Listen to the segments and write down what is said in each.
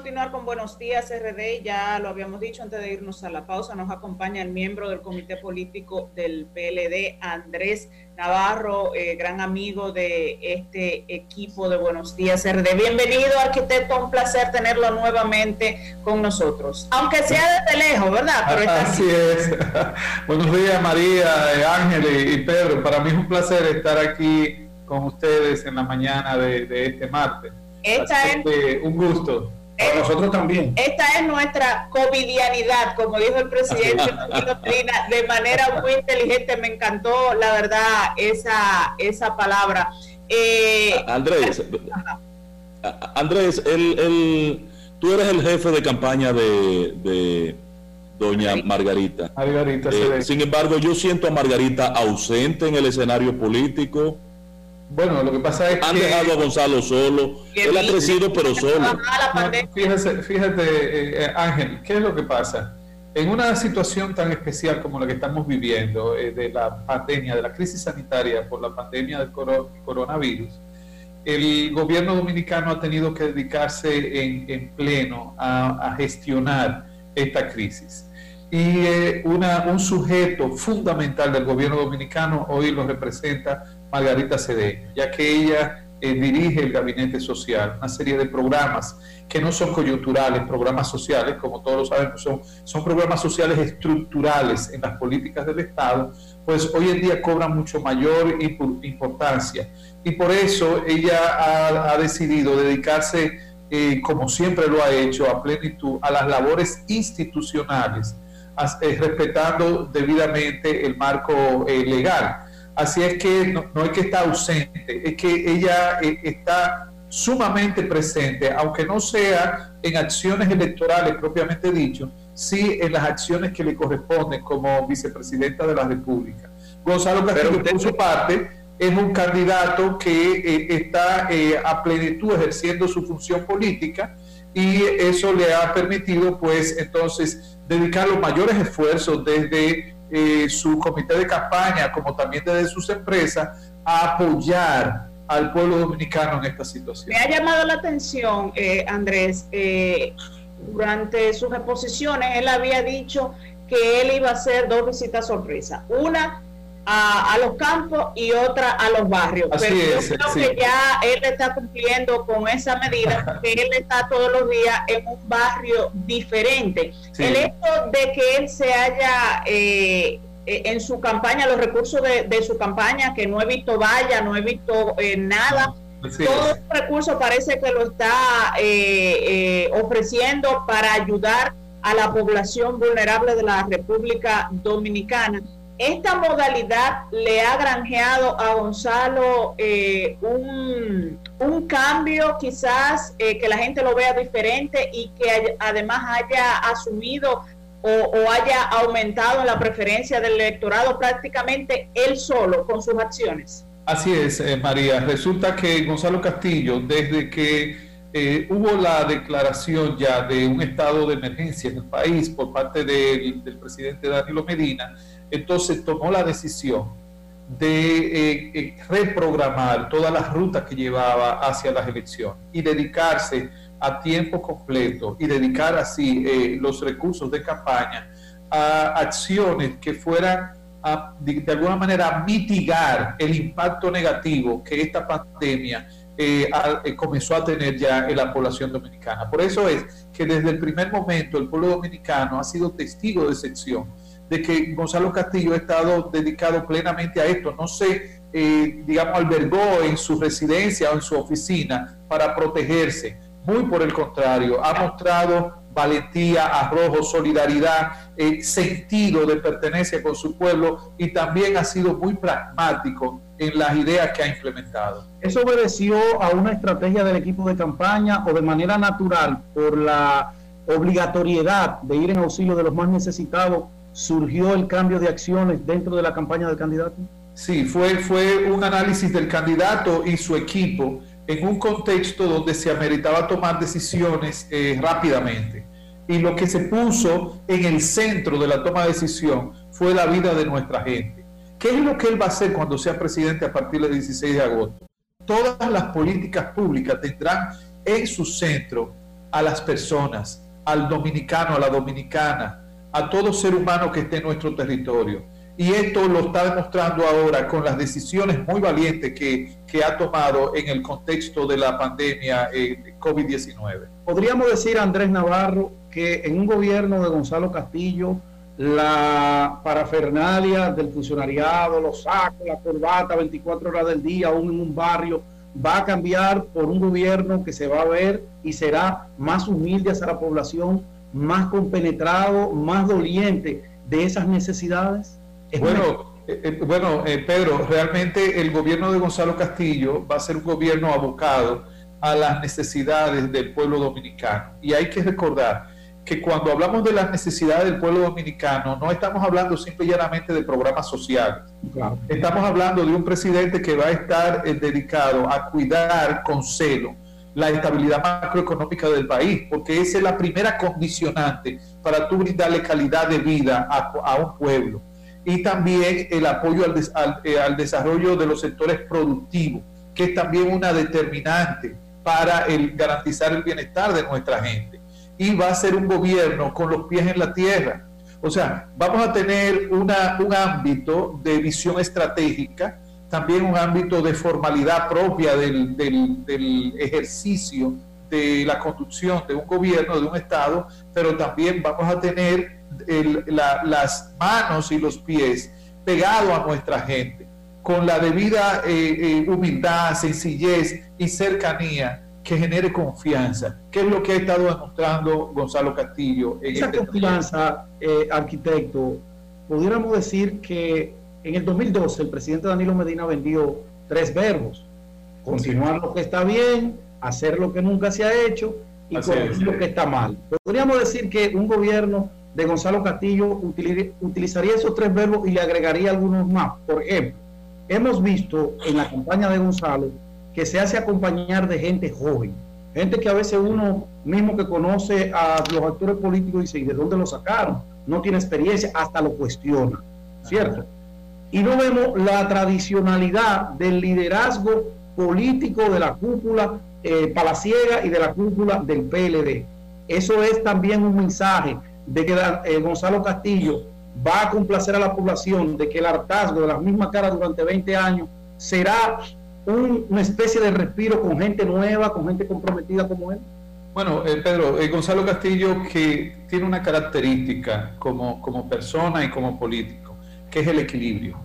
continuar con Buenos Días RD. Ya lo habíamos dicho antes de irnos a la pausa. Nos acompaña el miembro del Comité Político del PLD, Andrés Navarro, eh, gran amigo de este equipo de Buenos Días RD. Bienvenido, arquitecto. Un placer tenerlo nuevamente con nosotros. Aunque sea desde lejos, ¿verdad? Así es. Buenos días, María, eh, Ángel y Pedro. Para mí es un placer estar aquí con ustedes en la mañana de, este martes. Esta es, un gusto. Para nosotros también. Esta es nuestra covidianidad, como dijo el presidente de manera muy inteligente. Me encantó, la verdad, esa, esa palabra. Eh, Andrés, Andrés, el, tú eres el jefe de campaña de, doña Margarita. Margarita eh, sin embargo, yo siento a Margarita ausente en el escenario político bueno, lo que pasa es Han que... Han dejado a Gonzalo solo. Él ha crecido, pero solo. fíjate, fíjate eh, eh, Ángel, ¿qué es lo que pasa? En una situación tan especial como la que estamos viviendo, eh, de la pandemia, de la crisis sanitaria por la pandemia del coronavirus, el gobierno dominicano ha tenido que dedicarse en, pleno a, gestionar esta crisis. Y una, un sujeto fundamental del gobierno dominicano hoy lo representa Margarita Cedeño, ya que ella eh, dirige el gabinete social, una serie de programas que no son coyunturales, programas sociales, como todos lo sabemos, son, son programas sociales estructurales en las políticas del Estado, pues hoy en día cobran mucho mayor importancia. Y por eso ella ha, decidido dedicarse, eh, como siempre lo ha hecho, a plenitud a las labores institucionales, eh, respetando debidamente el marco legal Así es que no, es que está ausente, es que ella eh, está sumamente presente, aunque no sea en acciones electorales propiamente dicho, sí en las acciones que le corresponden como vicepresidenta de la República. Gonzalo Castillo, por su parte, es un candidato que eh, está eh, a plenitud ejerciendo su función política y eso le ha permitido, pues, entonces, dedicar los mayores esfuerzos desde eh, su comité de campaña, como también desde sus empresas, a apoyar al pueblo dominicano en esta situación. Me ha llamado la atención, eh, Andrés, eh, durante sus exposiciones, él había dicho que él iba a hacer dos visitas sorpresa. Una a, los campos y otra a los barrios. Pero yo creo que ya él está cumpliendo con esa medida, porque él está todos los días en un barrio diferente. El hecho de que él se haya eh, eh, en su campaña, los recursos de, su campaña, que no he visto vaya, no he visto eh, nada. Todo el recurso parece que lo está ofreciendo para ayudar a la población vulnerable de la República Dominicana esta modalidad le ha granjeado a Gonzalo eh, un, cambio quizás eh, que la gente lo vea diferente y que además haya asumido o, haya aumentado la preferencia del electorado prácticamente él solo con sus acciones. Así es, eh, María. Resulta que Gonzalo Castillo, desde que hubo la declaración ya de un estado de emergencia en el país por parte del presidente Danilo Medina, entonces tomó la decisión de eh, eh, reprogramar todas las rutas que llevaba hacia las elecciones y dedicarse a tiempo completo y dedicar así eh, los recursos de campaña a acciones que fueran a, de, alguna manera mitigar el impacto negativo que esta pandemia comenzó a tener ya en la población dominicana. Por eso es que desde el primer momento el pueblo dominicano ha sido testigo de excepción de que Gonzalo Castillo ha estado dedicado plenamente a esto. No se, eh, digamos, albergó en su residencia o en su oficina para protegerse. Muy por el contrario, ha mostrado valentía, arrojo, solidaridad, eh, sentido de pertenencia con su pueblo y también ha sido muy pragmático en las ideas que ha implementado. ¿Eso obedeció a una estrategia del equipo de campaña o de manera natural por la obligatoriedad de ir en auxilio de los más necesitados surgió el cambio de acciones dentro de la campaña del candidato? Sí, fue, fue un análisis del candidato y su equipo en un contexto donde se ameritaba tomar decisiones eh, rápidamente. Y lo que se puso en el centro de la toma de decisión fue la vida de nuestra gente. ¿Qué es lo que él va a hacer cuando sea presidente a partir del 16 de agosto? Todas las políticas públicas tendrán en su centro a las personas, al dominicano, a la dominicana, a todo ser humano que esté en nuestro territorio. Y esto lo está demostrando ahora con las decisiones muy valientes que, que ha tomado en el contexto de la pandemia eh, COVID-19. Podríamos decir, Andrés Navarro, que en un gobierno de Gonzalo Castillo, la parafernalia del funcionariado, los sacos, la corbata 24 horas del día, aún en un barrio, va a cambiar por un gobierno que se va a ver y será más humilde hacia la población, más compenetrado, más doliente de esas necesidades? bueno, eh, eh, bueno eh, Pedro, realmente el gobierno de Gonzalo Castillo va a ser un gobierno abocado a las necesidades del pueblo dominicano. Y hay que recordar que cuando hablamos de las necesidades del pueblo dominicano, no estamos hablando simple y llanamente de programas sociales. Estamos hablando de un presidente que va a estar dedicado a cuidar con celo la estabilidad macroeconómica del país, porque esa es la primera condicionante para tú brindarle calidad de vida a, un pueblo. Y también el apoyo al, eh, al, desarrollo de los sectores productivos, que es también una determinante para el, garantizar el bienestar de nuestra gente. Y va a ser un gobierno con los pies en la tierra. O sea, vamos a tener una, un ámbito de visión estratégica también un ámbito de formalidad propia del, del, ejercicio de la conducción de un gobierno, de un Estado, pero también vamos a tener las manos y los pies pegados a nuestra gente, con la debida eh, eh, humildad, sencillez y cercanía que genere confianza, que es lo que ha estado demostrando Gonzalo Castillo. En Esa este confianza, eh, arquitecto, pudiéramos decir que en el 2012 el presidente Danilo Medina vendió tres verbos. Continuar lo que está bien, hacer lo que nunca se ha hecho y corregir lo que está mal. Podríamos decir que un gobierno de Gonzalo Castillo utilizaría esos tres verbos y le agregaría algunos más. Por ejemplo, hemos visto en la campaña de Gonzalo que se hace acompañar de gente joven, gente que a veces uno mismo que conoce a los actores políticos dice, ¿y de dónde lo sacaron? No tiene experiencia, hasta lo cuestiona, ¿cierto? Y no vemos la tradicionalidad del liderazgo político de la cúpula eh, palaciega y de la cúpula del PLD. Eso es también un mensaje de que eh, Gonzalo Castillo va a complacer a la población de que el hartazgo de las mismas caras durante 20 años será una especie de respiro con gente nueva, con gente comprometida como él. Bueno, eh, Pedro, Gonzalo Castillo que tiene una característica como, como persona y como político que es el equilibrio.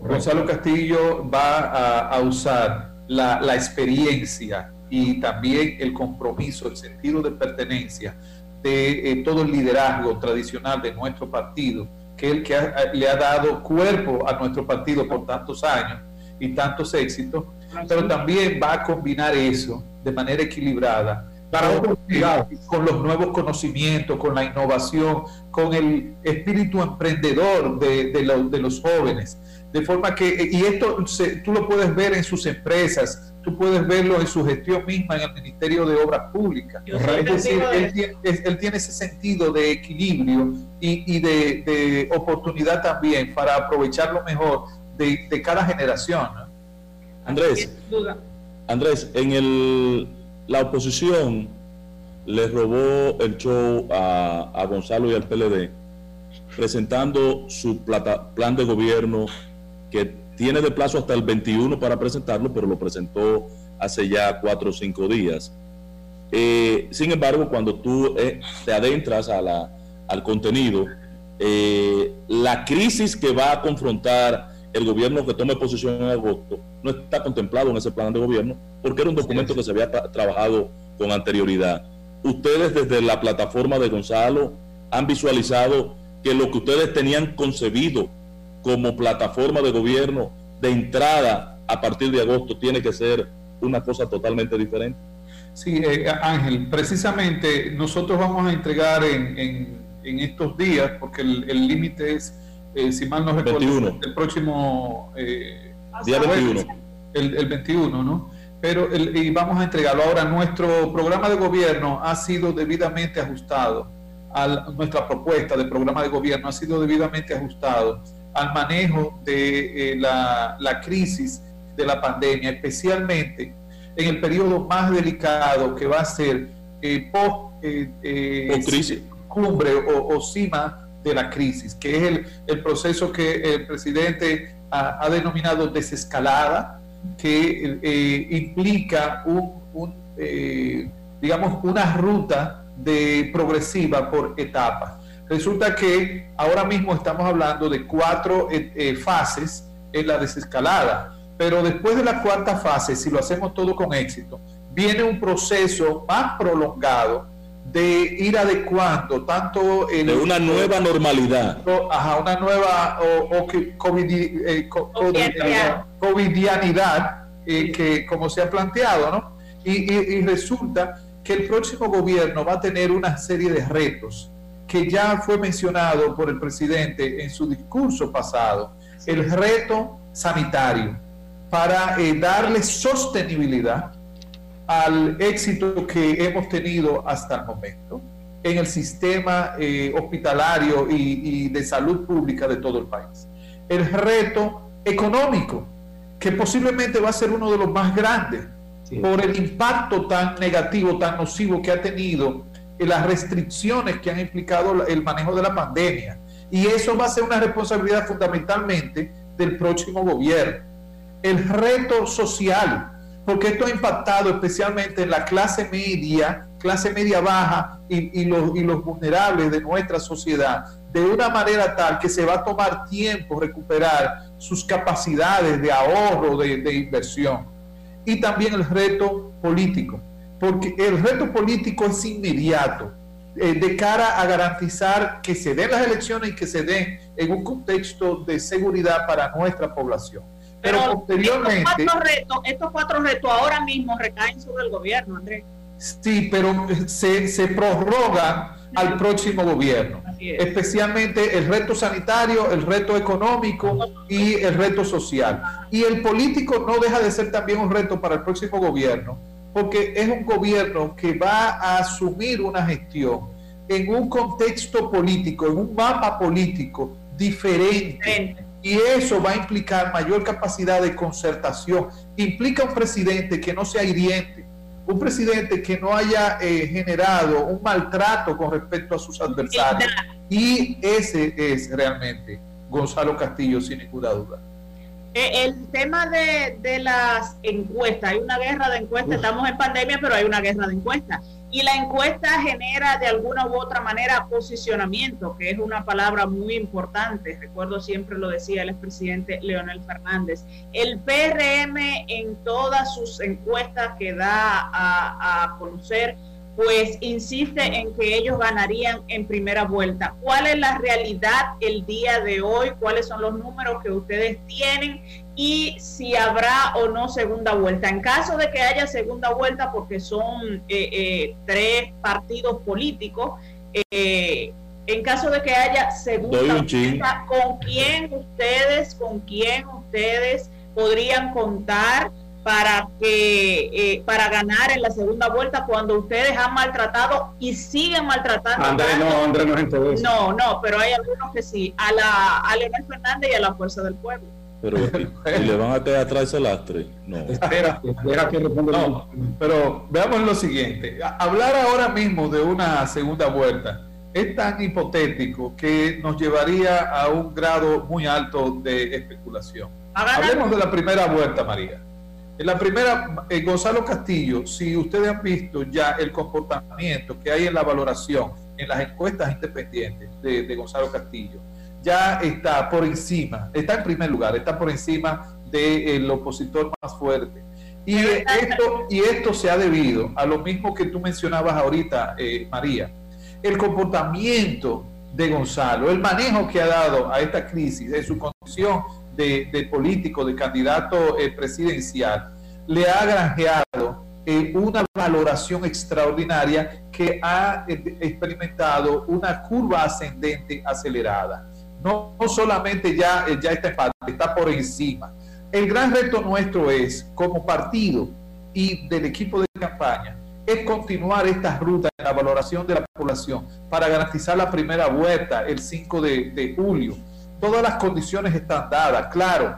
Gonzalo Castillo va a, usar la, experiencia y también el compromiso, el sentido de pertenencia de eh, todo el liderazgo tradicional de nuestro partido, que es el que le ha dado cuerpo a nuestro partido por tantos años y tantos éxitos, pero también va a combinar eso de manera equilibrada con, los nuevos conocimientos, con la innovación, con el espíritu emprendedor de, de, los jóvenes. De forma que, y esto tú lo puedes ver en sus empresas, tú puedes verlo en su gestión misma en el Ministerio de Obras Públicas. Es decir, él tiene, él tiene, ese sentido de equilibrio y, y de, de, oportunidad también para aprovechar lo mejor de, de cada generación. Andrés, Andrés, en el la oposición le robó el show a, Gonzalo y al PLD presentando su plan de gobierno que tiene de plazo hasta el 21 para presentarlo, pero lo presentó hace ya cuatro o cinco días. Eh, sin embargo, cuando tú eh, te adentras a al contenido, eh, la crisis que va a confrontar el gobierno que tome posición en agosto no está contemplado en ese plan de gobierno porque era un documento que se había trabajado con anterioridad. Ustedes desde la plataforma de Gonzalo han visualizado que lo que ustedes tenían concebido como plataforma de gobierno de entrada a partir de agosto tiene que ser una cosa totalmente diferente. Sí, eh, Ángel, precisamente nosotros vamos a entregar en, estos días, porque el límite es eh, si mal no recuerdo, el próximo eh, día 21. El, 21, ¿no? Pero y vamos a entregarlo. Ahora, nuestro programa de gobierno ha sido debidamente ajustado, a nuestra propuesta de programa de gobierno ha sido debidamente ajustado al manejo de eh, la, la crisis de la pandemia, especialmente en el periodo más delicado que va a ser post, crisis cumbre o, cima de la crisis, que es el, proceso que el presidente ha, denominado desescalada, que implica un, digamos, una ruta de progresiva por etapas. Resulta que ahora mismo estamos hablando de cuatro eh, eh, fases en la desescalada, pero después de la cuarta fase, si lo hacemos todo con éxito, viene un proceso más prolongado de ir adecuando tanto en de una nueva normalidad. a una nueva o, COVID, eh, covidianidad que como se ha planteado no y resulta que el próximo gobierno va a tener una serie de retos que ya fue mencionado por el presidente en su discurso pasado, el reto sanitario, para eh, darle sostenibilidad al éxito que hemos tenido hasta el momento en el sistema eh, hospitalario y, de salud pública de todo el país. El reto económico, que posiblemente va a ser uno de los más grandes por el impacto tan negativo, tan nocivo que ha tenido en las restricciones que han implicado el manejo de la pandemia. Y eso va a ser una responsabilidad fundamentalmente del próximo gobierno. El reto social, porque esto ha impactado especialmente en la clase media, clase media baja y, los, vulnerables de nuestra sociedad, de una manera tal que se va a tomar tiempo recuperar sus capacidades de ahorro, de inversión y también el reto político, porque el reto político es inmediato eh, de cara a garantizar que se den las elecciones y que se den en un contexto de seguridad para nuestra población. Pero, posteriormente... Estos cuatro, retos, estos cuatro retos ahora mismo recaen sobre el gobierno, Andrés. Sí, pero se, se prorrogan al próximo gobierno, especialmente el reto sanitario, el reto económico y el reto social. Y el político no deja de ser también un reto para el próximo gobierno, porque es un gobierno que va a asumir una gestión en un contexto político, en un mapa político diferente. Y eso va a implicar mayor capacidad de concertación. Implica un presidente que no sea hiriente, un presidente que no haya eh, generado un maltrato con respecto a sus adversarios. Y ese es realmente Gonzalo Castillo, sin ninguna duda. Eh, el tema de, de, las encuestas, hay una guerra de encuestas, estamos en pandemia, pero hay una guerra de encuestas. Y la encuesta genera de alguna u otra manera posicionamiento, que es una palabra muy importante. Recuerdo siempre lo decía el expresidente Leonel Fernández. El PRM en todas sus encuestas que da a, a conocer pues insiste en que ellos ganarían en primera vuelta. ¿Cuál es la realidad el día de hoy? ¿Cuáles son los números que ustedes tienen? Y si habrá o no segunda vuelta. En caso de que haya segunda vuelta, porque son eh, eh, tres partidos políticos, eh, en caso de que haya segunda vuelta, ¿con quién ustedes, con quién ustedes podrían contar? para que eh, para ganar en la segunda vuelta cuando ustedes han maltratado y siguen maltratando. Andrés no, Andrés no es en todo eso. No, no, pero hay algunos que sí, a la a Leonel Fernández y a la fuerza del pueblo. Pero ¿y le van a quedar atrás ese lastre. No. Espera, deja que no, pero veamos lo siguiente. Hablar ahora mismo de una segunda vuelta es tan hipotético que nos llevaría a un grado muy alto de especulación. Hablemos de la primera vuelta, María. En la primera, eh, Gonzalo Castillo, si ustedes han visto ya el comportamiento que hay en la valoración, en las encuestas independientes de, Gonzalo Castillo, ya está por encima, está en primer lugar, está por encima del opositor más fuerte. Y esto, y esto se ha debido a lo mismo que tú mencionabas ahorita, eh, María, el comportamiento de Gonzalo, el manejo que ha dado a esta crisis, de su condición de, político, de candidato eh, presidencial, le ha granjeado eh, una valoración extraordinaria que ha eh, experimentado una curva ascendente acelerada. No, solamente ya, ya está está por encima. El gran reto nuestro es, como partido y del equipo de campaña, es continuar esta ruta en la valoración de la población para garantizar la primera vuelta el 5 de, de julio todas las condiciones están dadas. Claro,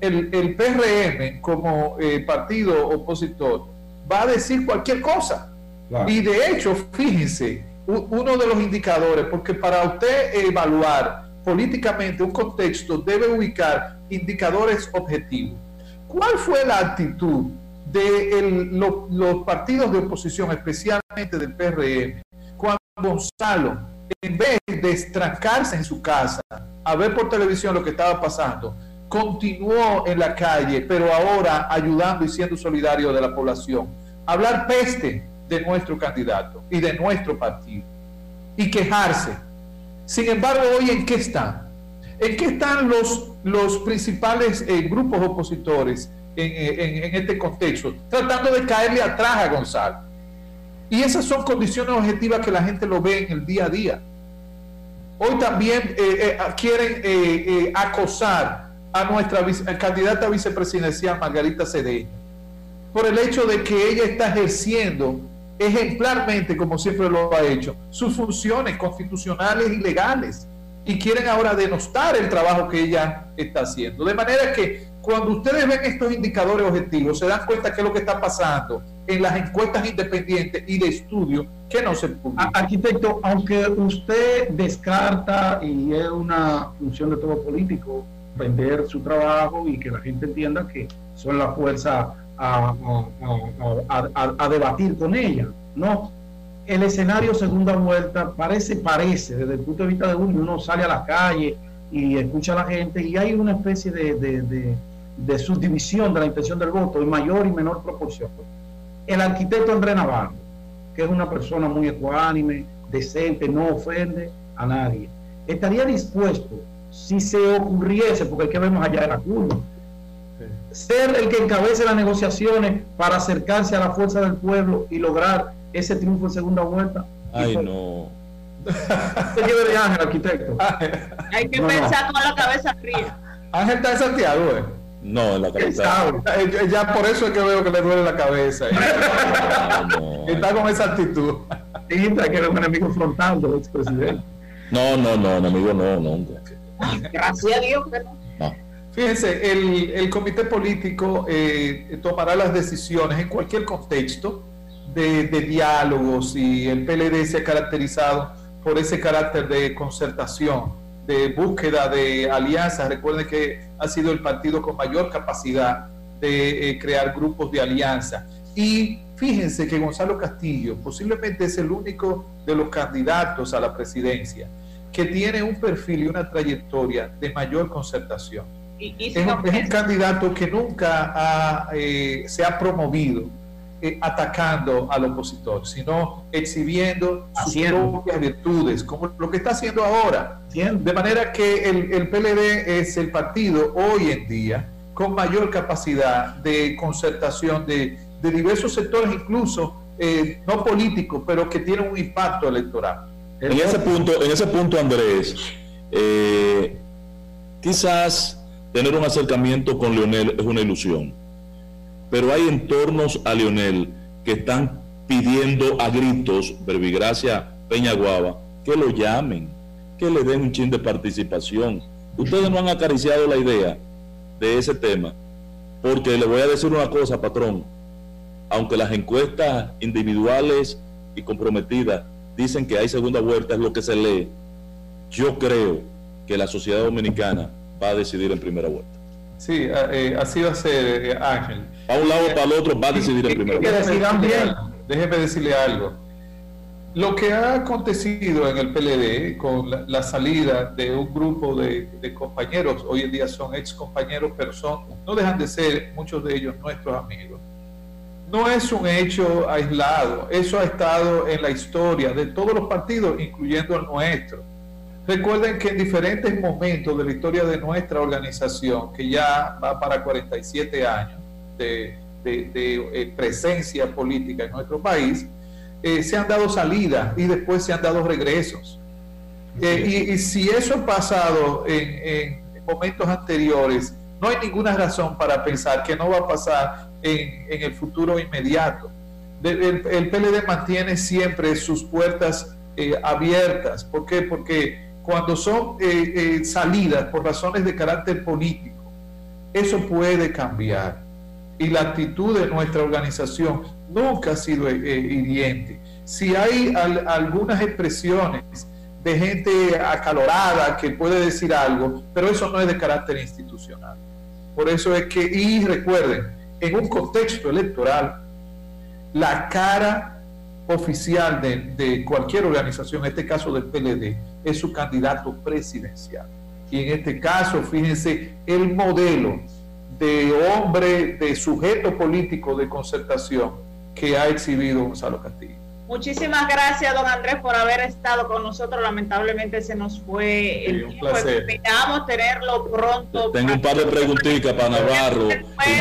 el, PRM como eh, partido opositor va a decir cualquier cosa, Y de hecho, fíjense, uno de los indicadores, porque para usted evaluar políticamente un contexto debe ubicar indicadores objetivos. ¿Cuál fue la actitud de los partidos de oposición, especialmente del PRM, cuando Gonzalo, en vez de estrancarse en su casa a ver por televisión lo que estaba pasando, continuó en la calle, pero ahora ayudando y siendo solidario de la población, hablar peste de nuestro candidato y de nuestro partido y quejarse. Sin embargo, hoy en qué están? ¿En qué están los, los principales eh, grupos opositores en, en, este contexto? Tratando de caerle atrás a Gonzalo. Y esas son condiciones objetivas que la gente lo ve en el día a día. Hoy también eh, eh, quieren acosar a nuestra candidata vicepresidencial Margarita Cedeño por el hecho de que ella está ejerciendo ejemplarmente, como siempre lo ha hecho, sus funciones constitucionales y legales y quieren ahora denostar el trabajo que ella está haciendo. De manera que cuando ustedes ven estos indicadores objetivos, se dan cuenta que es lo que está pasando en las encuestas independientes y de estudio que no se publican. Arquitecto, aunque usted descarta, y es una función de todo político, vender su trabajo y que la gente entienda que son la fuerza a, debatir con ella. No, el escenario segunda vuelta parece, parece, desde el punto de vista de uno, uno sale a la calle y escucha a la gente y hay una especie de, de, de, subdivisión de la intención del voto en mayor y menor proporción. El arquitecto Andrés Navarro, que es una persona muy ecuánime, decente, no ofende a nadie, estaría dispuesto, si se ocurriese, porque el que vemos allá era curva, ser el que encabece las negociaciones para acercarse a la fuerza del pueblo y lograr ese triunfo en segunda vuelta. Ay, no. ¿Qué lleve de Ángel, arquitecto? Hay que pensar con la cabeza fría. Ángel está en Santiago, ¿eh? No, en la cabeza. Eh, ya por eso es que veo que le duele la cabeza. está con esa actitud. Dijiste que era un enemigo frontal del expresidente. No, no, no, enemigo no, nunca. Gracias a Dios que no. Fíjense, el, comité político eh, tomará las decisiones en cualquier contexto de, diálogos y el PLD se ha caracterizado por ese carácter de concertación, de búsqueda de alianzas. Recuerden que ha sido el partido con mayor capacidad de eh, crear grupos de alianza. Y fíjense que Gonzalo Castillo posiblemente es el único de los candidatos a la presidencia que tiene un perfil y una trayectoria de mayor concertación es, un, candidato que nunca eh, se ha promovido eh, atacando al opositor, sino exhibiendo sus propias virtudes, como lo que está haciendo ahora. De manera que el, PLD es el partido hoy en día con mayor capacidad de concertación de, diversos sectores, incluso eh, no políticos, pero que tienen un impacto electoral. En ese punto, en ese punto Andrés, quizás tener un acercamiento con Leonel es una ilusión. Pero hay entornos a Leonel que están pidiendo a gritos, Verbigracia Peña Guava, que lo llamen, que le den un chin de participación. Ustedes no han acariciado la idea de ese tema, porque le voy a decir una cosa, patrón. Aunque las encuestas individuales y comprometidas dicen que hay segunda vuelta, es lo que se lee, yo creo que la sociedad dominicana va a decidir en primera vuelta. Sí, eh, así va a ser, eh, Ángel. A un lado o para el otro va a decidir en primera vuelta. Déjeme decirle algo. Lo que ha acontecido en el PLD con la, salida de un grupo de, compañeros, hoy en día son ex compañeros, pero son, no dejan de ser muchos de ellos nuestros amigos. No es un hecho aislado, eso ha estado en la historia de todos los partidos, incluyendo el nuestro. Recuerden que en diferentes momentos de la historia de nuestra organización, que ya va para 47 años de, eh, presencia política en nuestro país, eh, se han dado salidas y después se han dado regresos. Eh, y, si eso ha pasado en, momentos anteriores, no hay ninguna razón para pensar que no va a pasar en, el futuro inmediato. El, el, PLD mantiene siempre sus puertas abiertas. ¿Por qué? Porque cuando son eh, eh, salidas por razones de carácter político, eso puede cambiar. Y la actitud de nuestra organización nunca ha sido eh, hiriente. Si hay algunas expresiones de gente acalorada que puede decir algo, pero eso no es de carácter institucional. Por eso es que, y recuerden, en un contexto electoral, la cara oficial de, de, cualquier organización, en este caso del PLD, es su candidato presidencial. Y en este caso, fíjense, el modelo de hombre, de sujeto político de concertación que ha exhibido Gonzalo Castillo. Muchísimas gracias, don Andrés, por haber estado con nosotros. Lamentablemente se nos fue el tiempo. Esperamos tenerlo pronto. Tengo un par de preguntitas para Navarro.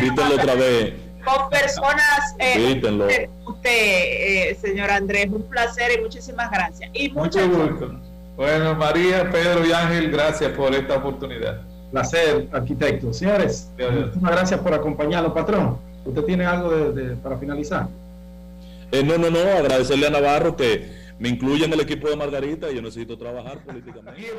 Invítenlo otra vez. Con personas. Eh, usted, eh, señor Andrés, un placer y muchísimas gracias. Y Mucho gusto. Bueno, María, Pedro y Ángel, gracias por esta oportunidad. Placer, arquitecto. Señores, muchísimas gracias por acompañarnos, patrón. ¿Usted tiene algo para finalizar? Eh, no, no, no, agradecerle a Navarro que me incluya en el equipo de Margarita y yo necesito trabajar políticamente.